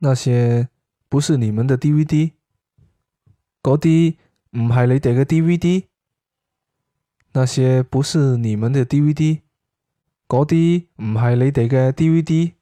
那些不是你们的 DVD，嗰啲唔系你哋嘅 DVD。那些不是你们的 DVD，嗰啲唔系你哋嘅 DVD。